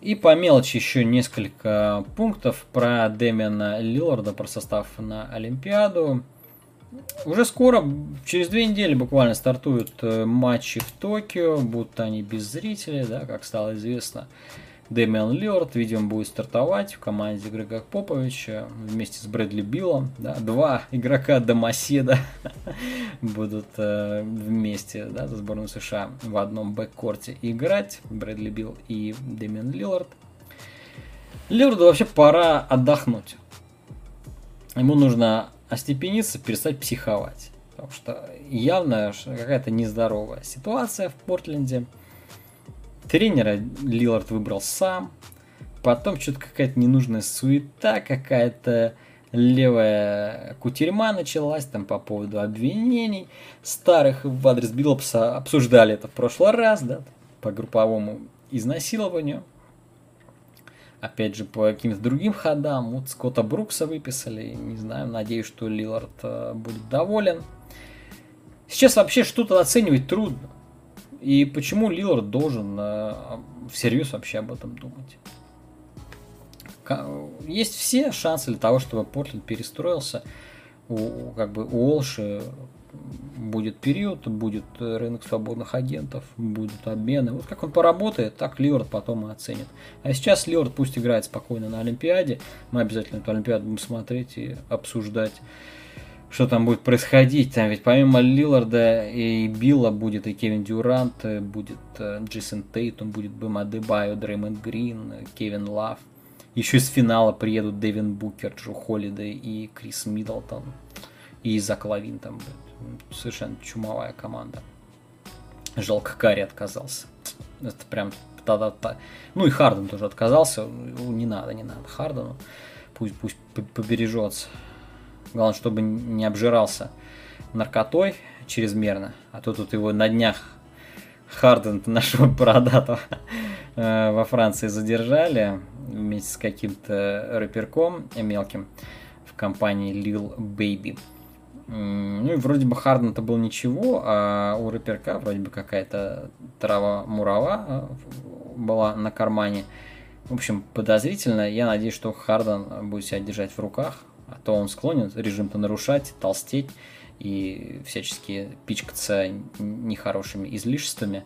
И по мелочи еще несколько пунктов про Дэмиана Лилларда, про состав на Олимпиаду. Уже скоро, через две недели буквально стартуют э, матчи в Токио, будут они без зрителей, да, как стало известно. Дэмиан Лилард, видимо, будет стартовать в команде Грега Поповича вместе с Брэдли Биллом. Да, два игрока Домоседа (laughs) будут э, вместе да, за сборную США в одном бэккорте играть. Брэдли Билл и Дэмиан Лилард. Лиларду вообще пора отдохнуть. Ему нужно остепениться, перестать психовать. Потому что явно какая-то нездоровая ситуация в Портленде. Тренера Лилард выбрал сам. Потом что-то какая-то ненужная суета, какая-то левая кутерьма началась там по поводу обвинений старых в адрес Биллопса. Обсуждали это в прошлый раз, да, по групповому изнасилованию. Опять же, по каким-то другим ходам. Вот Скотта Брукса выписали. Не знаю, надеюсь, что Лилард э, будет доволен. Сейчас вообще что-то оценивать трудно. И почему Лилард должен э, всерьез вообще об этом думать? Есть все шансы для того, чтобы Портленд перестроился. У, как бы у Олши будет период, будет рынок свободных агентов, будут обмены. Вот как он поработает, так Лилард потом и оценит. А сейчас Лилард пусть играет спокойно на Олимпиаде. Мы обязательно эту Олимпиаду будем смотреть и обсуждать что там будет происходить. Там ведь помимо Лиларда и Билла будет и Кевин Дюрант, э, будет э, Джейсон Тейтум, будет Бэм Адебайо, Дреймонд Грин, э, Кевин Лав. Еще из финала приедут Дэвин Букер, Джо Холлидей и Крис Миддлтон. И Зак Лавин там будет. Совершенно чумовая команда. Жалко, Карри отказался. Это прям тогда-то. Ну и Харден тоже отказался. Не надо, не надо Хардену. Пусть, пусть побережется. Главное, чтобы не обжирался наркотой чрезмерно. А то тут его на днях Харден (laughs) нашего бородатого э, во Франции задержали вместе с каким-то рэперком мелким в компании Lil Baby. Ну и вроде бы Харден-то был ничего, а у рэперка вроде бы какая-то трава-мурава э, была на кармане. В общем, подозрительно. Я надеюсь, что Харден будет себя держать в руках, а то он склонен режим-то нарушать, толстеть и всячески пичкаться нехорошими излишествами.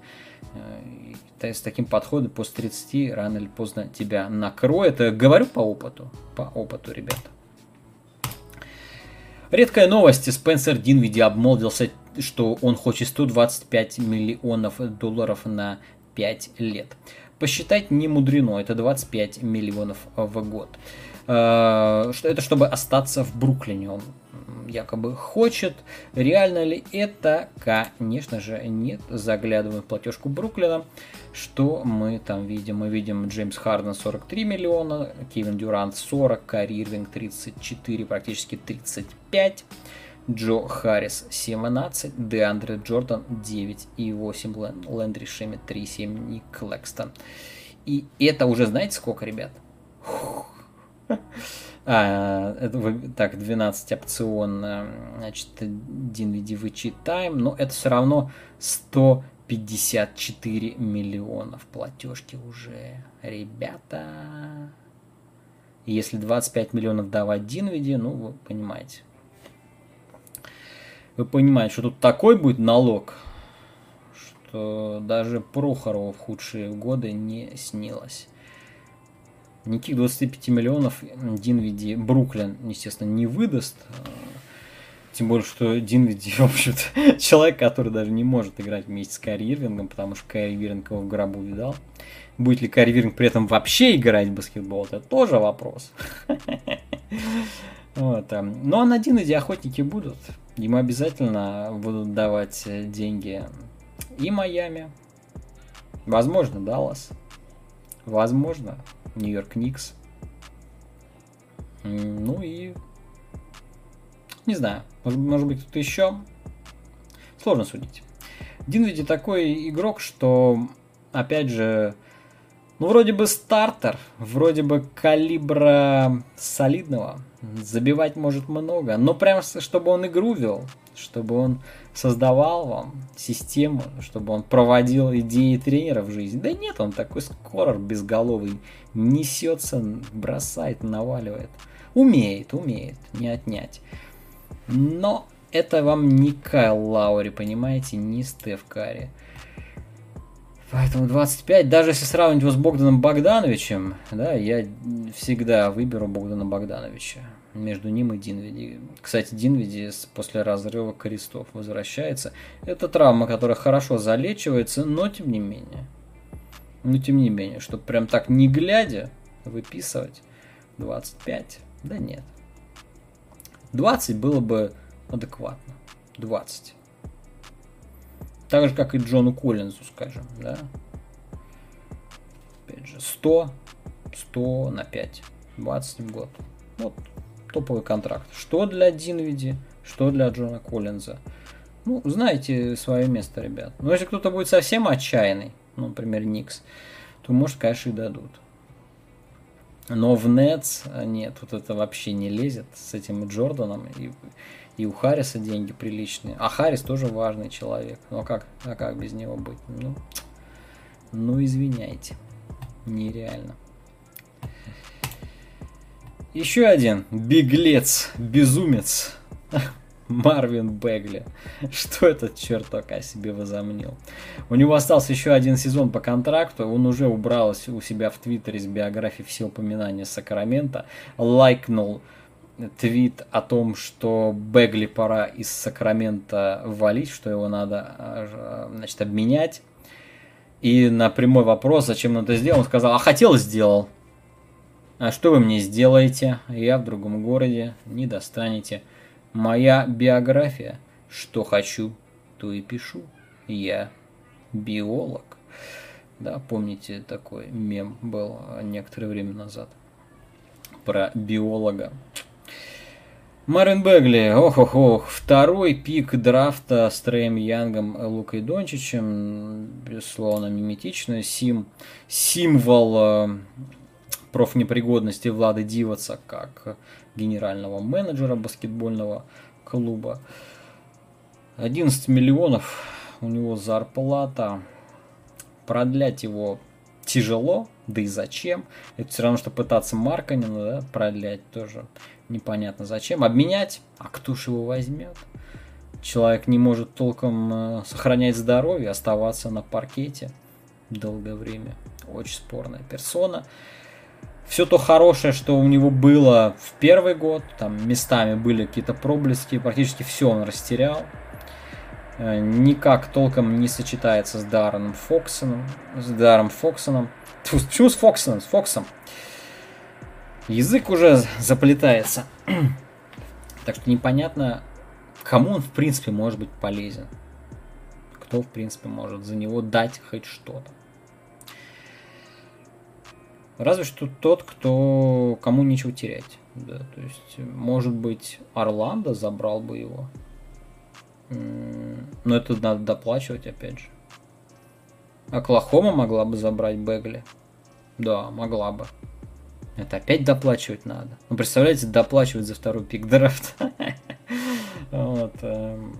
Э, с таким подходом после 30 рано или поздно тебя накроет. Э, говорю по опыту. По опыту, ребята. Редкая новость. Спенсер Динвиди обмолвился, что он хочет 125 миллионов долларов на 5 лет. Посчитать не мудрено, это 25 миллионов в год. Э, это чтобы остаться в Бруклине. Он якобы хочет. Реально ли это? Конечно же нет. Заглядываем в платежку Бруклина. Что мы там видим? Мы видим Джеймс Харден 43 миллиона, Кевин Дюрант 40, Кари Ирвинг 34, практически 35. Джо Харрис 17, Деандре Джордан 9 и 8, Лэндри Шемит 3, 7, Ник Клэкстон. И это уже знаете сколько, ребят? А, так, 12 опцион, значит, DNVD вычитаем, но это все равно 154 миллионов платежки уже, ребята. Если 25 миллионов давать DNVD, ну, вы понимаете. Вы понимаете, что тут такой будет налог, что даже Прохорову в худшие годы не снилось. Никаких 25 миллионов Динвиди Бруклин, естественно, не выдаст. Тем более, что Динвиди, (laughs) в общем-то, человек, который даже не может играть вместе с Кайри Ирвингом, потому что Кайри Ирвинг его в гробу видал. Будет ли Кайри Ирвинг при этом вообще играть в баскетбол, это тоже вопрос. (laughs) Вот. Эм, но на Динвиди охотники будут. Ему обязательно будут давать деньги и Майами. Возможно, Даллас. Возможно, Нью-Йорк Никс. Ну и... Не знаю. Может, быть, кто-то еще. Сложно судить. Динвиди такой игрок, что, опять же, ну, вроде бы стартер, вроде бы калибра солидного. Забивать может много, но прям, чтобы он игру вел, чтобы он создавал вам систему, чтобы он проводил идеи тренера в жизнь. Да нет, он такой скорор безголовый, несется, бросает, наваливает. Умеет, умеет, не отнять. Но это вам не Кайл Лаури, понимаете, не Стеф Карри. Поэтому 25, даже если сравнить его с Богданом Богдановичем, да, я всегда выберу Богдана Богдановича между ним и Динвиди. Кстати, Динвиди после разрыва крестов возвращается. Это травма, которая хорошо залечивается, но тем не менее. Но тем не менее, чтобы прям так не глядя выписывать 25, да нет. 20 было бы адекватно. 20. Так же, как и Джону Коллинзу, скажем, да. Опять же, 100, 100 на 5, 20 в год. Вот топовый контракт. Что для Динвиди, что для Джона Коллинза. Ну, знаете свое место, ребят. Но если кто-то будет совсем отчаянный, ну, например, Никс, то, может, конечно, и дадут. Но в Нетс нет, вот это вообще не лезет с этим Джорданом. И, и у Харриса деньги приличные. А Харрис тоже важный человек. Ну а как, а как без него быть? Ну, ну извиняйте. Нереально. Еще один беглец, безумец. Марвин Бегли. (laughs) Что этот черток о себе возомнил? У него остался еще один сезон по контракту. Он уже убрал у себя в Твиттере с биографии все упоминания Сакрамента. Лайкнул твит о том, что Бегли пора из Сакрамента валить, что его надо а, значит, обменять. И на прямой вопрос, зачем он это сделал, он сказал, а хотел, сделал. А что вы мне сделаете? Я в другом городе, не достанете. Моя биография. Что хочу, то и пишу. Я биолог. Да, помните, такой мем был некоторое время назад про биолога. Марин Бегли, ох-ох-ох, второй пик драфта с Трэем Янгом, Лукой Дончичем, безусловно, миметично, сим, символ э, профнепригодности Влады Диваца как генерального менеджера баскетбольного клуба. 11 миллионов у него зарплата. Продлять его тяжело, да и зачем. Это все равно, что пытаться Марканина да, продлять тоже непонятно зачем. Обменять, а кто ж его возьмет? Человек не может толком э, сохранять здоровье, оставаться на паркете долгое время. Очень спорная персона все то хорошее, что у него было в первый год, там местами были какие-то проблески, практически все он растерял. Э, никак толком не сочетается с Дарреном Фоксоном. С Даром Фоксоном. Тьфу, почему с Фоксоном? С Фоксом. Язык уже заплетается. (clears throat) так что непонятно, кому он в принципе может быть полезен. Кто в принципе может за него дать хоть что-то. Разве что тот, кто кому нечего терять. Да, то есть, может быть, Орландо забрал бы его. Но это надо доплачивать, опять же. Оклахома могла бы забрать Бегли. Да, могла бы. Это опять доплачивать надо. Ну, представляете, доплачивать за второй пик драфта. (laughs) Вот. Эм.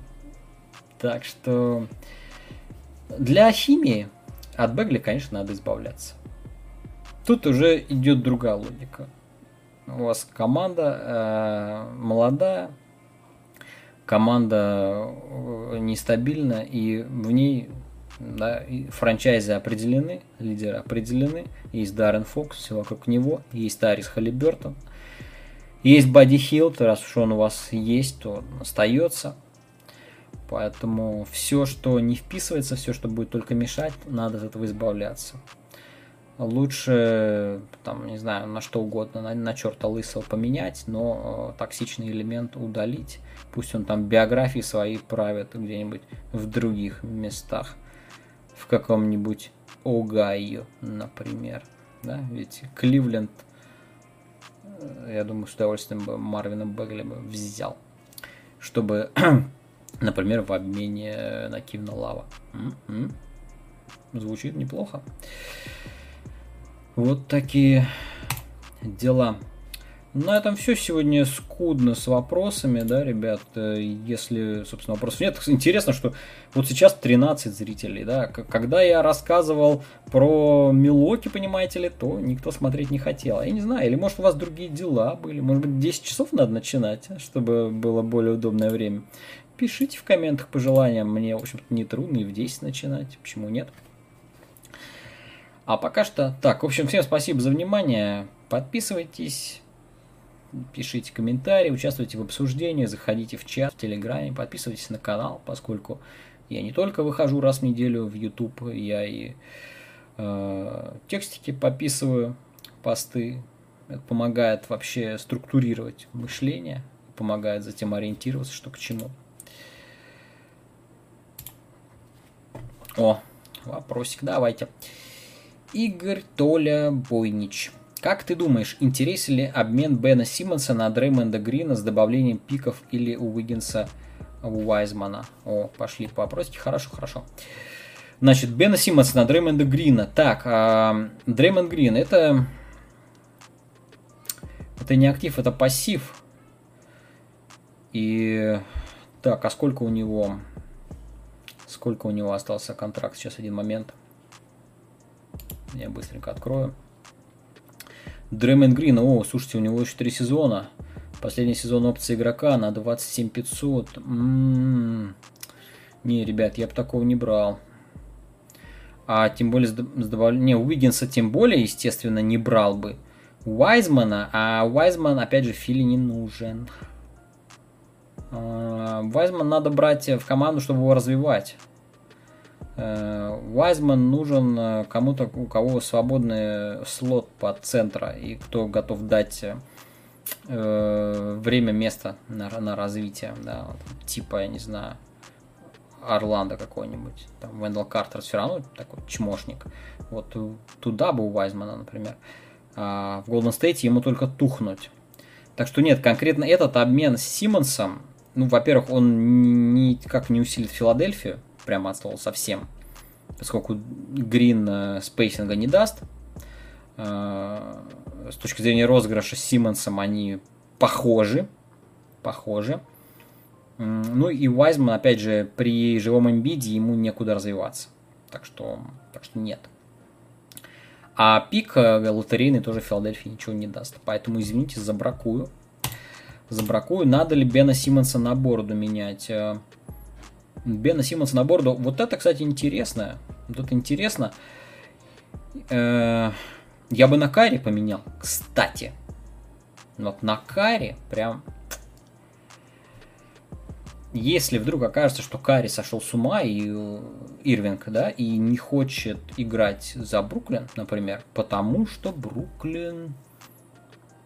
Так что для химии от Бегли, конечно, надо избавляться. Тут уже идет другая логика. У вас команда э, молодая, команда э, нестабильна, и в ней да, франчайзы определены, лидеры определены. Есть Даррен Фокс, все вокруг него, есть Тарис Халибертон, есть Бадди Хилт, раз уж он у вас есть, то он остается. Поэтому все, что не вписывается, все, что будет только мешать, надо от этого избавляться. Лучше, там, не знаю, на что угодно, на, на черта лысого поменять, но э, токсичный элемент удалить. Пусть он там биографии свои правит где-нибудь в других местах. В каком-нибудь Огайо, например. Да? Ведь Кливленд, э, я думаю, с удовольствием бы Марвина Бегли бы взял. Чтобы, (clears throat) например, в обмене на Кивна Лава. М-м. Звучит неплохо. Вот такие дела. На этом все сегодня скудно с вопросами, да, ребят. Если, собственно, вопросов нет. Интересно, что вот сейчас 13 зрителей, да. Когда я рассказывал про Милоки, понимаете ли, то никто смотреть не хотел. Я не знаю, или может у вас другие дела были. Может быть 10 часов надо начинать, чтобы было более удобное время. Пишите в комментах пожелания. Мне, в общем-то, не трудно и в 10 начинать. Почему нет? А пока что так. В общем, всем спасибо за внимание. Подписывайтесь, пишите комментарии, участвуйте в обсуждении, заходите в чат в Телеграме, подписывайтесь на канал, поскольку я не только выхожу раз в неделю в YouTube, я и э, текстики подписываю, посты. Это помогает вообще структурировать мышление, помогает затем ориентироваться, что к чему. О, вопросик, давайте. Игорь Толя Бойнич. Как ты думаешь, интересен ли обмен Бена Симмонса на Дреймонда Грина с добавлением пиков или у Уиггинса у Уайзмана? О, пошли по вопросике. Хорошо, хорошо. Значит, Бена Симмонса на Дреймонда Грина. Так, а, Дреймонд Грин это... Это не актив, это пассив. И... Так, а сколько у него... Сколько у него остался контракт? Сейчас один момент. Я быстренько открою. Дрэмен Грин, о, слушайте, у него еще три сезона. Последний сезон опции игрока на 27 500. М-м-м. Не, ребят, я бы такого не брал. А тем более с, с добавлением... Не, Уиггинса тем более, естественно, не брал бы. Уайзмана, а Уайзман, опять же, Фили не нужен. А, Уайзман надо брать в команду, чтобы его развивать. Вайзман э, нужен э, кому-то, у кого свободный слот под центра и кто готов дать э, время, место на, на развитие, да, типа, я не знаю, Орландо какой-нибудь, там, Вендел Картер все равно такой чмошник, вот туда бы у Вайзмана, например, а в Голден Стейте ему только тухнуть. Так что нет, конкретно этот обмен с Симмонсом, ну, во-первых, он никак не усилит Филадельфию, прямо от слова совсем, поскольку Грин э, спейсинга не даст. Э, с точки зрения розыгрыша с Симмонсом они похожи, похожи. Ну и Уайзман, опять же, при живом имбиде ему некуда развиваться. Так что, так что нет. А пик э, лотерейный тоже Филадельфии ничего не даст. Поэтому, извините, забракую. Забракую. Надо ли Бена Симмонса на бороду менять? Бена Симмонса на борду. Вот это, кстати, интересно. Это интересно. Э, я бы на Каре поменял, кстати. Вот на Каре прям... Если вдруг окажется, что Карри сошел с ума и э, Ирвинг, да, и не хочет играть за Бруклин, например, потому что Бруклин...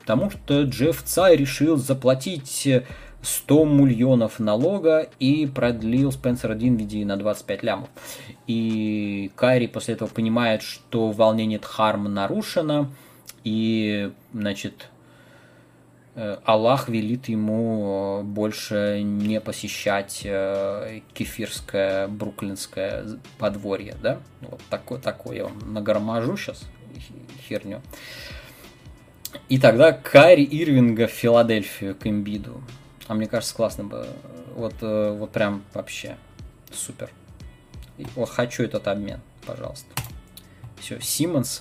Потому что Джефф Цай решил заплатить 100 миллионов налога и продлил Спенсера Динвиди на 25 лямов. И Кайри после этого понимает, что волнение Дхарм нарушено, и, значит, э, Аллах велит ему больше не посещать э, кефирское бруклинское подворье, да? Вот такое, такое я вам нагроможу сейчас херню. И тогда Кайри Ирвинга в Филадельфию к Эмбиду. А мне кажется, классно бы. Вот, э, вот прям вообще супер. Вот хочу этот обмен, пожалуйста. Все, Симмонс.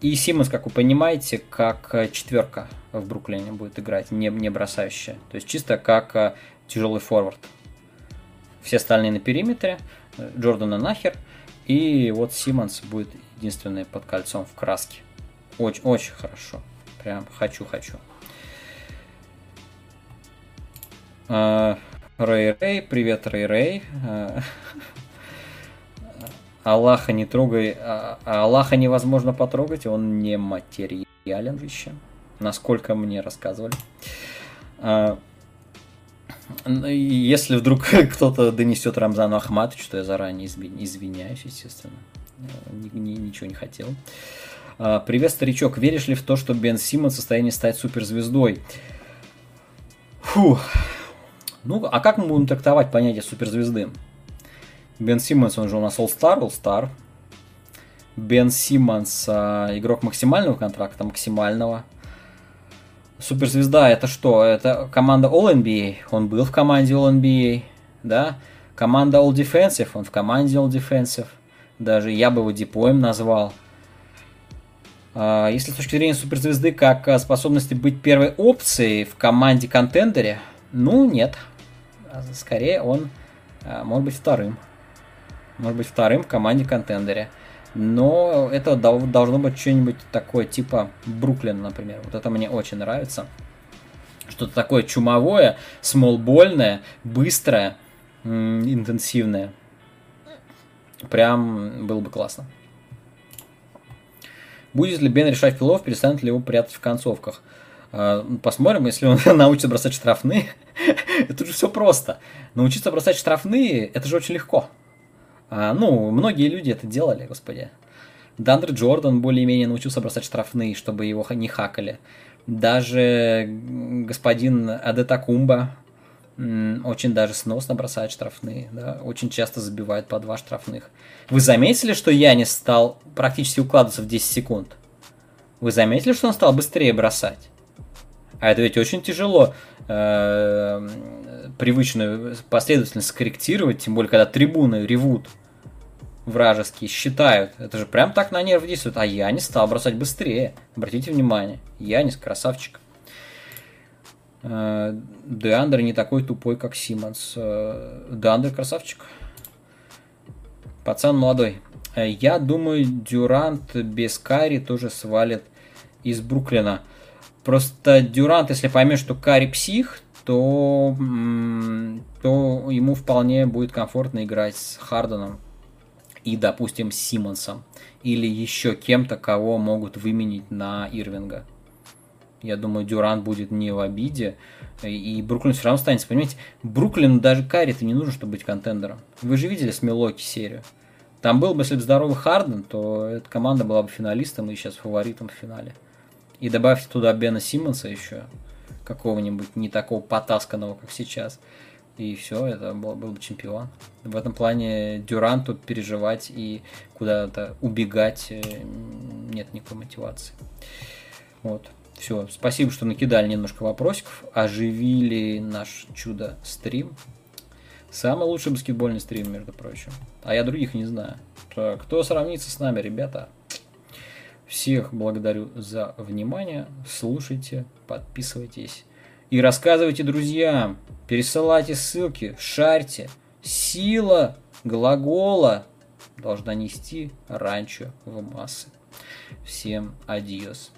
И Симмонс, как вы понимаете, как четверка в Бруклине будет играть, не, не бросающая. То есть чисто как э, тяжелый форвард. Все остальные на периметре, Джордана нахер. И вот Симмонс будет единственный под кольцом в краске. Очень, очень хорошо. Прям хочу-хочу. Рэй Рэй, привет, Рэй Рэй. Аллаха не трогай, а, а Аллаха невозможно потрогать, он не материален еще, насколько мне рассказывали. А, если вдруг (laughs) кто-то донесет Рамзану Ахматовичу, что я заранее извиняюсь, естественно. Ничего не хотел. А, Привет, старичок. Веришь ли в то, что Бен Симон в состоянии стать суперзвездой? Фу. Ну, а как мы будем трактовать понятие суперзвезды? Бен Симмонс, он же у нас All-Star, All-Star. Бен Симмонс, а, игрок максимального контракта, максимального. Суперзвезда это что? Это команда All-NBA. Он был в команде All-NBA, да? Команда All-Defensive, он в команде All-Defensive. Даже я бы его диплоем назвал. А, если с точки зрения суперзвезды, как способности быть первой опцией в команде контендере, ну нет. Скорее он а, может быть вторым. Может быть вторым в команде контендере. Но это должно быть что-нибудь такое, типа Бруклин, например. Вот это мне очень нравится. Что-то такое чумовое, смолбольное, быстрое, интенсивное. Прям было бы классно. Будет ли Бен решать филов, перестанет ли его прятать в концовках? А, посмотрим, если он (laughs) научится бросать штрафные. (laughs) это же все просто. Научиться бросать штрафные, это же очень легко. А, ну, многие люди это делали, господи. Дандер Джордан более-менее научился бросать штрафные, чтобы его не хакали. Даже господин Адетакумба очень даже сносно бросает штрафные, да, очень часто забивает по два штрафных. Вы заметили, что я не стал практически укладываться в 10 секунд? Вы заметили, что он стал быстрее бросать? А это ведь очень тяжело э, привычную последовательность скорректировать, тем более, когда трибуны ревут вражеские, считают. Это же прям так на нерв действует. А я не стал бросать быстрее. Обратите внимание. Янис красавчик. Э, Деандер не такой тупой, как Симмонс. Э, Деандер красавчик. Пацан молодой. Э, я думаю, Дюрант без Кари тоже свалит из Бруклина. Просто Дюрант, если поймет, что Кари псих, то, то ему вполне будет комфортно играть с Харденом и, допустим, Симмонсом или еще кем-то, кого могут выменить на Ирвинга. Я думаю, Дюран будет не в обиде, и Бруклин все равно останется. Понимаете, Бруклин даже Карри-то не нужно, чтобы быть контендером. Вы же видели с Милоки серию. Там был бы, если бы здоровый Харден, то эта команда была бы финалистом и сейчас фаворитом в финале. И добавьте туда Бена Симмонса еще, какого-нибудь не такого потасканного, как сейчас – и все, это был, был бы чемпион. В этом плане Дюранту переживать и куда-то убегать э, нет никакой мотивации. Вот. Все, спасибо, что накидали немножко вопросиков, оживили наш чудо-стрим. Самый лучший баскетбольный стрим, между прочим. А я других не знаю. Кто сравнится с нами, ребята? Всех благодарю за внимание. Слушайте, подписывайтесь. И рассказывайте друзьям, пересылайте ссылки, шарьте. Сила глагола должна нести ранчо в массы. Всем адьос.